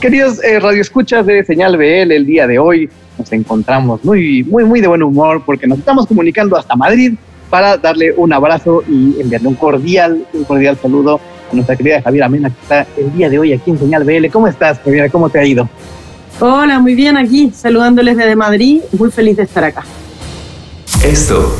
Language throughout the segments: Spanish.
Queridos eh, radioescuchas de Señal BL, el día de hoy nos encontramos muy, muy, muy de buen humor porque nos estamos comunicando hasta Madrid para darle un abrazo y enviarle un cordial, un cordial saludo a nuestra querida Javiera Mena que está el día de hoy aquí en Señal BL. ¿Cómo estás, Javiera? ¿Cómo te ha ido? Hola, muy bien aquí, saludándoles desde Madrid, muy feliz de estar acá. Esto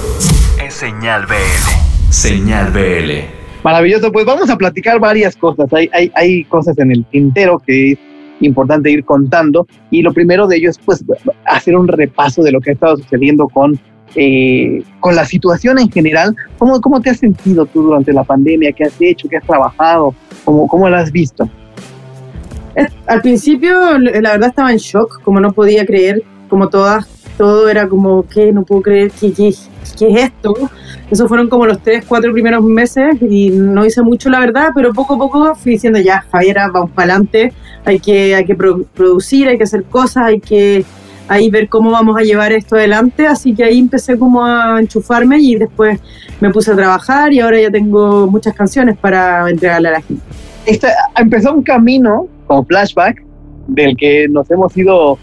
es Señal BL. Señal BL. Maravilloso, pues vamos a platicar varias cosas. Hay, hay, hay cosas en el tintero que es importante ir contando y lo primero de ello es pues hacer un repaso de lo que ha estado sucediendo con, eh, con la situación en general. ¿Cómo, ¿Cómo te has sentido tú durante la pandemia? ¿Qué has hecho? ¿Qué has trabajado? ¿Cómo, cómo lo has visto? Al principio, la verdad, estaba en shock, como no podía creer, como todas, todo era como, ¿qué? No puedo creer, ¿qué, qué, qué es esto? Esos fueron como los tres, cuatro primeros meses y no hice mucho, la verdad, pero poco a poco fui diciendo, ya, Javiera, vamos para adelante, hay que, hay que producir, hay que hacer cosas, hay que ahí ver cómo vamos a llevar esto adelante, así que ahí empecé como a enchufarme y después me puse a trabajar y ahora ya tengo muchas canciones para entregarle a la gente. Esta, empezó un camino con flashback del que nos hemos ido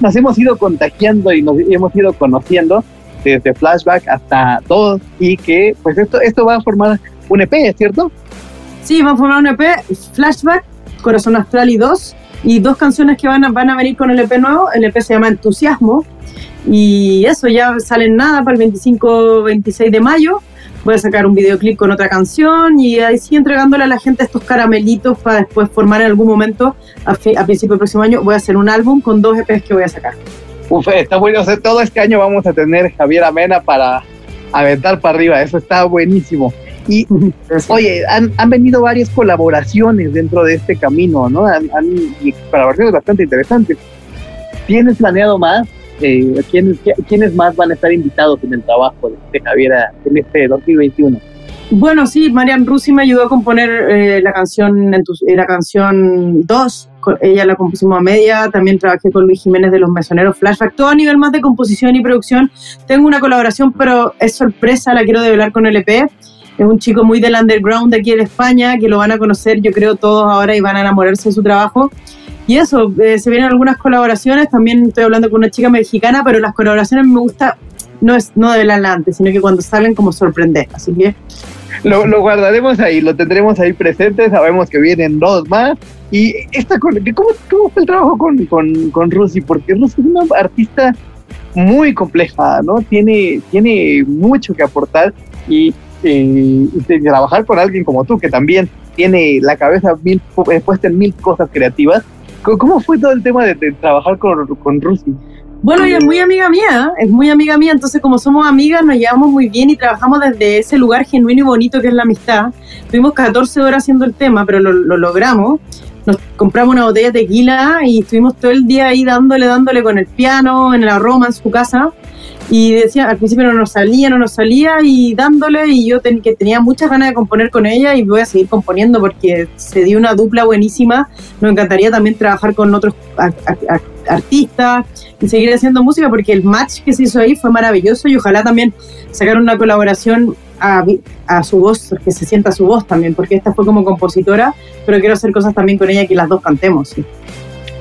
nos hemos ido contagiando y nos hemos ido conociendo desde flashback hasta todos y que pues esto esto va a formar un EP, ¿cierto? Sí, va a formar un EP, flashback, Corazón Astral y dos y dos canciones que van a, van a venir con el EP nuevo, el EP se llama Entusiasmo y eso ya salen nada para el 25-26 de mayo voy a sacar un videoclip con otra canción y ahí sí entregándole a la gente estos caramelitos para después formar en algún momento, a, a principio del próximo año, voy a hacer un álbum con dos EPs que voy a sacar. Uf, está bueno. todo este año vamos a tener Javier Amena para aventar para arriba. Eso está buenísimo. Y, oye, han, han, venido varias colaboraciones dentro de este camino, ¿no? Han, han, y colaboraciones bastante interesantes. ¿Tienes planeado más? Eh, ¿quiénes, más van a estar invitados en el trabajo de, Javier en este 2021? Bueno, sí, Marian Rusi me ayudó a componer eh, la canción en eh, canción 2, ella la compusimos a media, también trabajé con Luis Jiménez de Los Mesoneros Flashback, todo a nivel más de composición y producción. Tengo una colaboración, pero es sorpresa, la quiero develar con el EP. Es un chico muy del underground de aquí en España, que lo van a conocer yo creo todos ahora y van a enamorarse de su trabajo. Y eso, eh, se vienen algunas colaboraciones, también estoy hablando con una chica mexicana, pero las colaboraciones me gusta no es no de adelante, sino que cuando salen como sorprender, así que... Lo, lo, guardaremos ahí, lo tendremos ahí presente, sabemos que vienen dos más. Y esta, ¿cómo, cómo fue el trabajo con, con, con Rusi? Porque Rusi es una artista muy compleja, ¿no? Tiene, tiene mucho que aportar y, eh, trabajar con alguien como tú, que también tiene la cabeza mil, eh, puesta en mil cosas creativas, ¿Cómo fue todo el tema de, trabajar con, con Rusi? Bueno, ella es muy amiga mía, es muy amiga mía, entonces como somos amigas nos llevamos muy bien y trabajamos desde ese lugar genuino y bonito que es la amistad. Tuvimos 14 horas haciendo el tema, pero lo, lo logramos. Nos compramos una botella de tequila y estuvimos todo el día ahí dándole, dándole con el piano, en la Roma, en su casa y decía, al principio no nos salía, no nos salía y dándole y yo que tenía muchas ganas de componer con ella y voy a seguir componiendo porque se dio una dupla buenísima. Nos encantaría también trabajar con otros artistas y seguir haciendo música porque el match que se hizo ahí fue maravilloso y ojalá también sacar una colaboración a, su voz, que se sienta su voz también, porque esta fue como compositora, pero quiero hacer cosas también con ella que las dos cantemos.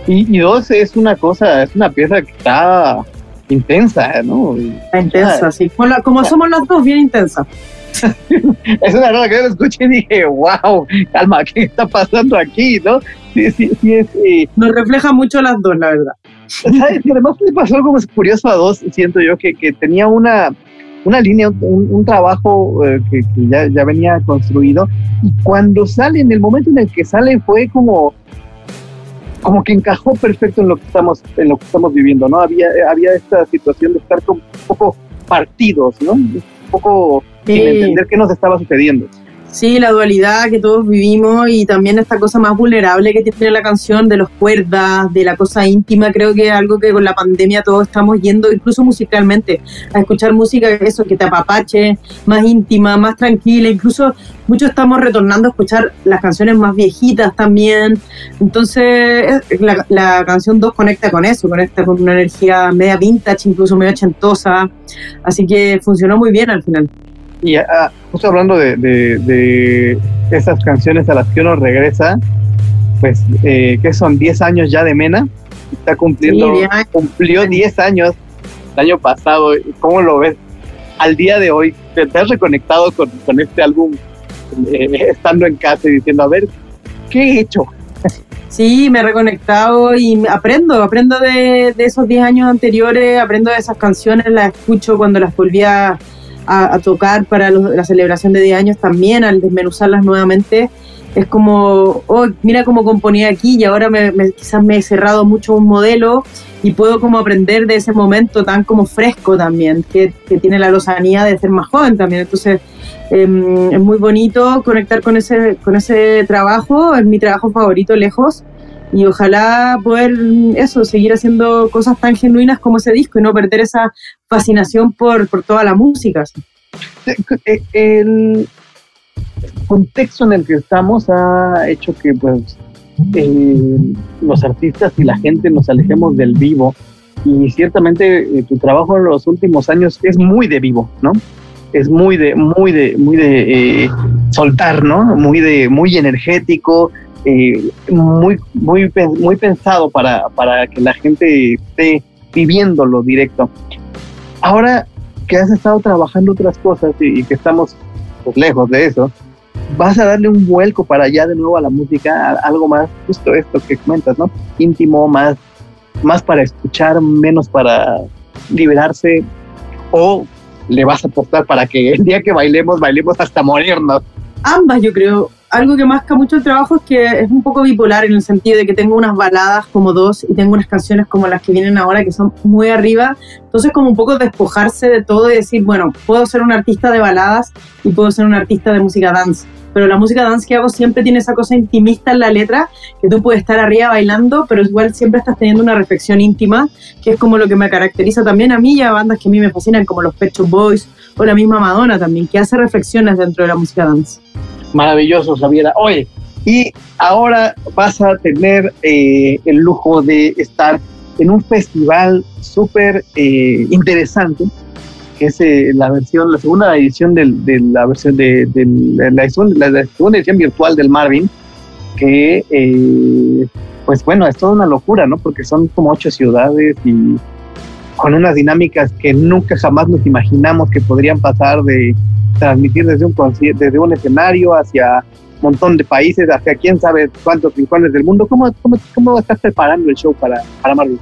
Y, y dos es una cosa, es una pieza que está intensa, ¿no? Intensa, sí. Como, somos las dos, bien intensa. es una cosa que yo lo escuché y dije, wow, calma, ¿qué está pasando aquí, no? Sí, sí, sí, eh, Nos refleja mucho las dos, la verdad. ¿Sabes? Y además le pasó algo curioso a dos, siento yo, que, que tenía una, una línea, un, un trabajo eh, que, que ya, ya, venía construido, y cuando sale, en el momento en el que sale, fue como, como que encajó perfecto en lo que estamos, en lo que estamos viviendo, ¿no? Había, había esta situación de estar como un poco partidos, ¿no? Un poco sin entender qué nos estaba sucediendo. Sí, la dualidad que todos vivimos y también esta cosa más vulnerable que tiene la canción de los cuerdas, de la cosa íntima, creo que es algo que con la pandemia todos estamos yendo, incluso musicalmente, a escuchar música eso que te apapache, más íntima, más tranquila, incluso muchos estamos retornando a escuchar las canciones más viejitas también, entonces la, canción 2 conecta con eso, conecta con una energía media vintage, incluso medio ochentosa, así que funcionó muy bien al final. Y ah, justo hablando de, de, esas canciones a las que uno regresa, pues, eh, que son 10 años ya de Mena. Está cumpliendo, cumplió 10 años el año pasado. ¿Cómo lo ves? Al día de hoy, ¿te, has reconectado con, con este álbum eh, estando en casa y diciendo, a ver, ¿qué he hecho? Sí, me he reconectado y aprendo, aprendo de, esos 10 años anteriores, aprendo de esas canciones, las escucho cuando las volví a, tocar para la celebración de 10 años también, al desmenuzarlas nuevamente. Es como, oh, mira cómo componía aquí y ahora me, quizás me he cerrado mucho un modelo y puedo como aprender de ese momento tan como fresco también, que, que tiene la lozanía de ser más joven también. Entonces, Em, es muy bonito conectar con ese, con ese trabajo, es mi trabajo favorito lejos y ojalá poder eso, seguir haciendo cosas tan genuinas como ese disco y no perder esa fascinación por, por toda la música. Eh, el contexto en el que estamos ha hecho que pues eh, los artistas y la gente nos alejemos del vivo y ciertamente eh, tu trabajo en los últimos años es muy de vivo, ¿no? es muy de, muy de, muy de eh, soltar, ¿no? Muy de, muy energético, eh, muy, muy, muy pensado para, para que la gente esté viviéndolo directo. Ahora que has estado trabajando otras cosas y, que estamos pues, lejos de eso, vas a darle un vuelco para allá de nuevo a la música, algo más, justo esto que comentas, ¿no? Íntimo, más, más para escuchar, menos para liberarse, o le vas a apostar para que el día que bailemos, bailemos hasta morirnos. Ambas, yo creo. Algo que masca mucho el trabajo es que es un poco bipolar en el sentido de que tengo unas baladas como dos y tengo unas canciones como las que vienen ahora que son muy arriba. Entonces como un poco despojarse de todo y decir, bueno, puedo ser un artista de baladas y puedo ser un artista de música dance pero la música dance que hago siempre tiene esa cosa intimista en la letra, que tú puedes estar arriba bailando, pero igual siempre estás teniendo una reflexión íntima, que es como lo que me caracteriza también a mí y a bandas que a mí me fascinan, como los Pet Boys o la misma Madonna también, que hace reflexiones dentro de la música dance. Maravilloso, Sabiera. Oye, y ahora vas a tener eh, el lujo de estar en un festival súper eh, interesante que es eh, la versión, la segunda edición del, de la versión de, la, segunda edición virtual del Marvin, que eh, pues bueno, es toda una locura, ¿no? Porque son como ocho ciudades y con unas dinámicas que nunca jamás nos imaginamos que podrían pasar de transmitir desde un desde un escenario hacia un montón de países, hacia quién sabe cuántos rincones del mundo. ¿Cómo, cómo, cómo estás preparando el show para, para Marvin?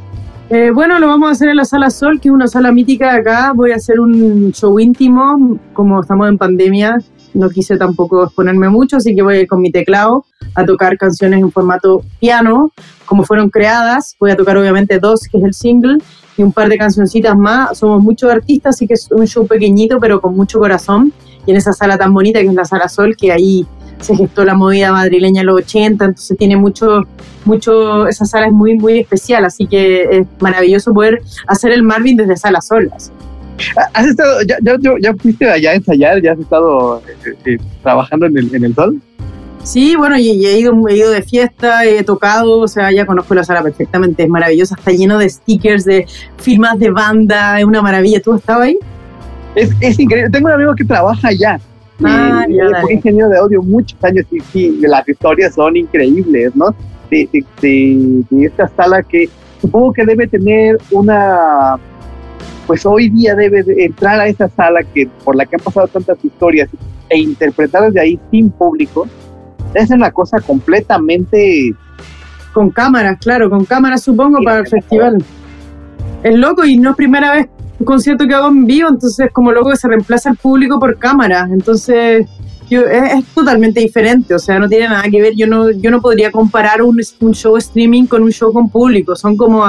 Eh, bueno, lo vamos a hacer en la Sala Sol, que es una sala mítica de acá. Voy a hacer un show íntimo, como estamos en pandemia. No quise tampoco exponerme mucho, así que voy a ir con mi teclado a tocar canciones en formato piano, como fueron creadas. Voy a tocar obviamente dos, que es el single, y un par de cancioncitas más. Somos muchos artistas, así que es un show pequeñito, pero con mucho corazón. Y en esa sala tan bonita que es la Sala Sol, que ahí se gestó la movida madrileña en los 80, entonces tiene mucho, mucho, esa sala es muy, muy especial, así que es maravilloso poder hacer el Marvin desde salas solas. ¿Has estado, ya, ya, ya fuiste allá a ensayar, ya has estado eh, eh, trabajando en el, en el sol? Sí, bueno, y, he, ido, he ido de fiesta, he tocado, o sea, ya conozco la sala perfectamente, es maravillosa, está lleno de stickers, de firmas de banda, es una maravilla. ¿Tú estabas ahí? Es, es increíble, tengo un amigo que trabaja allá Ah, fue ingeniero de audio muchos años y sí, las historias son increíbles, ¿no? De, esta sala que supongo que debe tener una, pues hoy día debe entrar a esa sala que por la que han pasado tantas historias e interpretarlas de ahí sin público, es una cosa completamente... Con cámaras, claro, con cámaras supongo para el festival. Es loco y no es primera vez un concierto que hago en vivo, entonces como loco que se reemplaza el público por cámara, entonces yo, es, totalmente diferente, o sea, no tiene nada que ver, yo no, yo no podría comparar un, un show streaming con un show con público, son como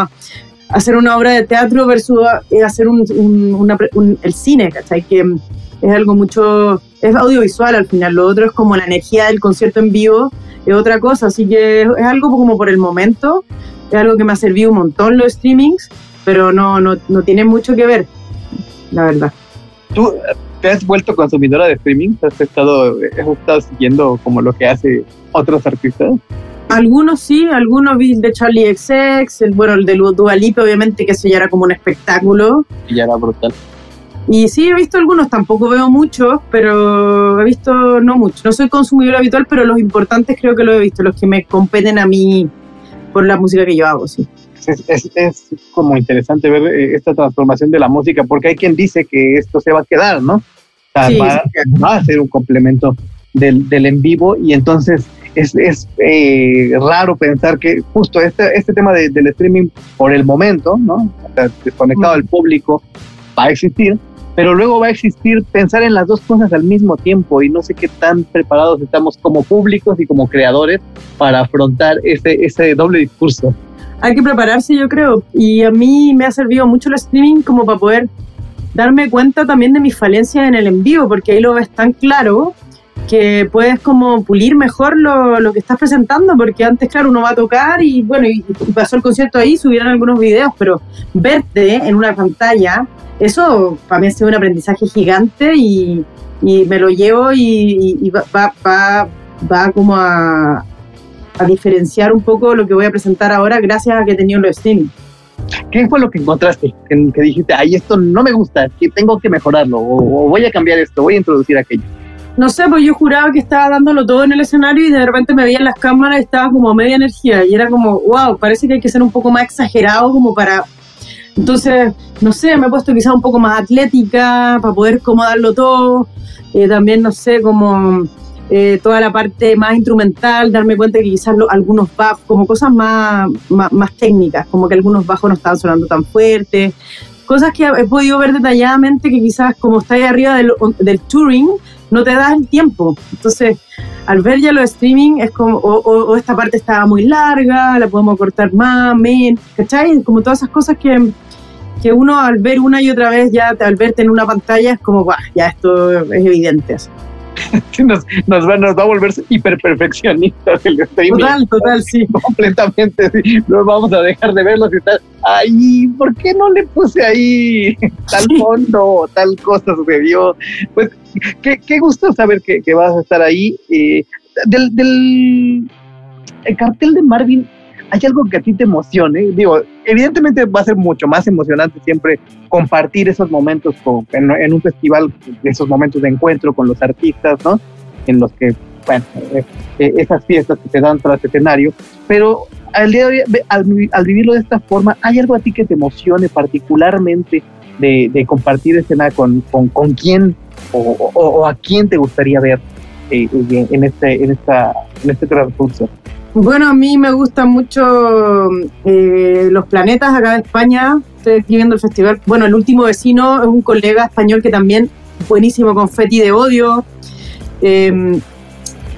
hacer una obra de teatro versus eh, hacer un, un, el cine, ¿cachai? Que es algo mucho, es audiovisual al final, lo otro es como la energía del concierto en vivo, es otra cosa, así que es, algo como por el momento, es algo que me ha servido un montón los streamings, pero no, no, no tiene mucho que ver, la verdad. ¿Tú te has vuelto consumidora de streaming? ¿Has estado, has estado siguiendo como lo que hace otros artistas? Algunos sí, algunos vi de Charlie XX, el, bueno, el de Dualipe, obviamente, que eso ya era como un espectáculo. Y ya era brutal. Y sí, he visto algunos, tampoco veo muchos, pero he visto no mucho. No soy consumidor habitual, pero los importantes creo que los he visto, los que me competen a mí por la música que yo hago, sí. Es, es, como interesante ver eh, esta transformación de la música, porque hay quien dice que esto se va a quedar, ¿no? va, a ser un complemento del, del en vivo y entonces es, es eh, raro pensar que justo este, este tema de, del streaming por el momento, ¿no? desconectado del público, va a existir, pero luego va a existir pensar en las dos cosas al mismo tiempo y no sé qué tan preparados estamos como públicos y como creadores para afrontar ese, ese doble discurso. Hay que prepararse, yo creo, y a mí me ha servido mucho el streaming como para poder darme cuenta también de mis falencias en el en vivo, porque ahí lo ves tan claro que puedes como pulir mejor lo, lo, que estás presentando, porque antes, claro, uno va a tocar y bueno, y, pasó el concierto ahí, subieron algunos videos, pero verte en una pantalla, eso para mí ha sido un aprendizaje gigante y, y me lo llevo y, y va, va, va, como a, diferenciar un poco lo que voy a presentar ahora gracias a que he tenido los streaming. ¿Qué fue lo que encontraste? Que, dijiste, ay, esto no me gusta, que tengo que mejorarlo, o voy a cambiar esto, voy a introducir aquello no sé, pues yo juraba que estaba dándolo todo en el escenario y de repente me veían las cámaras y estaba como media energía y era como, wow, parece que hay que ser un poco más exagerado como para... Entonces, no sé, me he puesto quizás un poco más atlética para poder como darlo todo. Eh, también, no sé, como eh, toda la parte más instrumental, darme cuenta que quizás algunos bajos, como cosas más, más, más, técnicas, como que algunos bajos no estaban sonando tan fuerte. Cosas que he podido ver detalladamente que quizás como está ahí arriba del, del touring, no te da el tiempo. Entonces, al ver ya los streaming, es como, o, esta parte estaba muy larga, la podemos cortar más, menos, ¿cachai? Como todas esas cosas que, que uno al ver una y otra vez, ya al verte en una pantalla, es como, ya esto es evidente. Así. nos, nos, va, nos va a volver hiper perfeccionistas el streaming. Total, total, sí. Completamente, sí. No vamos a dejar de verlos y tal. Ay, ¿por qué no le puse ahí tal fondo tal cosa sucedió? Pues qué, qué gusto saber que, que, vas a estar ahí. Eh, del, del el cartel de Marvin ¿hay algo que a ti te emocione? Digo, evidentemente va a ser mucho más emocionante siempre compartir esos momentos con, en, un festival, esos momentos de encuentro con los artistas, ¿no? En los que, bueno, eh, eh, esas fiestas que se dan tras escenario, pero al, día de hoy, al, vivirlo de esta forma, ¿hay algo a ti que te emocione particularmente de, compartir escena con, con, quién o, a quién te gustaría ver eh, en, este, en, esta, en este transcurso? Bueno, a mí me gustan mucho eh, los planetas acá de España. Estoy escribiendo el festival. Bueno, el último vecino es un colega español que también buenísimo, confeti de odio. Em,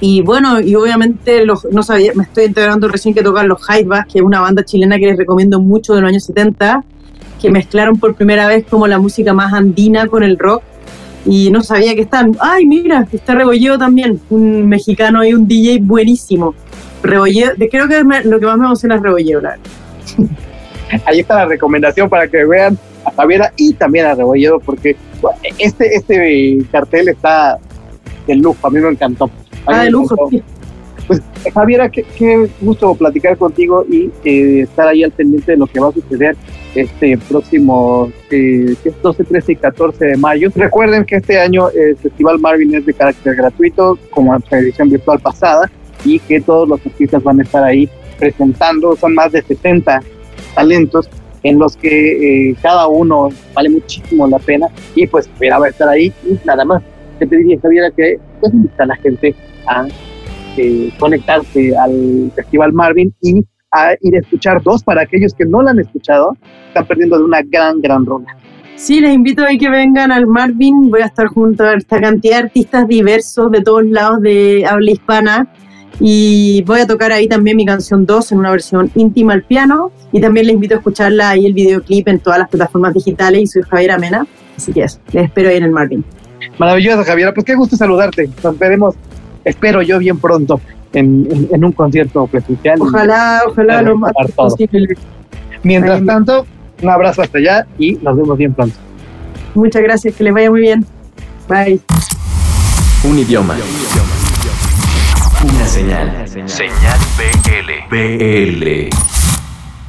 y bueno, y obviamente los, no sabía, me estoy integrando recién que tocan los Jaivas, que es una banda chilena que les recomiendo mucho de los años 70, que mezclaron por primera vez como la música más andina con el rock. Y no sabía que están. ¡Ay, mira! Está Rebolleo también, un mexicano y un DJ buenísimo. Rebolleo, creo que lo que más me emociona es Rebolleo, Ahí está la recomendación para que vean a Javiera y también a Rebolleo, porque este, este cartel está de lujo, a mí me encantó. Ah, de lujo, sí. Pues Javiera, qué, gusto platicar contigo y eh, estar ahí al pendiente de lo que va a suceder este próximo eh, 12, 13 y 14 de mayo. Recuerden que este año el Festival Marvin es de carácter gratuito, como en la edición virtual pasada y que todos los artistas van a estar ahí presentando. Son más de 70 talentos en los que eh, cada uno vale muchísimo la pena y pues va a estar ahí y nada más te pediría Javier que pues invita a la gente a eh, conectarse al Festival Marvin y a ir a escuchar dos para aquellos que no la han escuchado están perdiendo de una gran gran ronda Sí, les invito a que vengan al Marvin. Voy a estar junto a esta cantidad de artistas diversos de todos lados de habla hispana y voy a tocar ahí también mi canción 2 en una versión íntima al piano. Y también les invito a escucharla ahí el videoclip en todas las plataformas digitales. Y soy Javier Amena. Así que es, les espero ahí en el Marvin. Maravilloso, Javier. Pues qué gusto saludarte. Nos veremos, espero yo, bien pronto en, en, un concierto presencial. Ojalá, ojalá lo más posible. Mientras tanto, un abrazo hasta allá y nos vemos bien pronto. Muchas gracias, que les vaya muy bien. Bye. Un idioma. Señal. Señal BL. BL.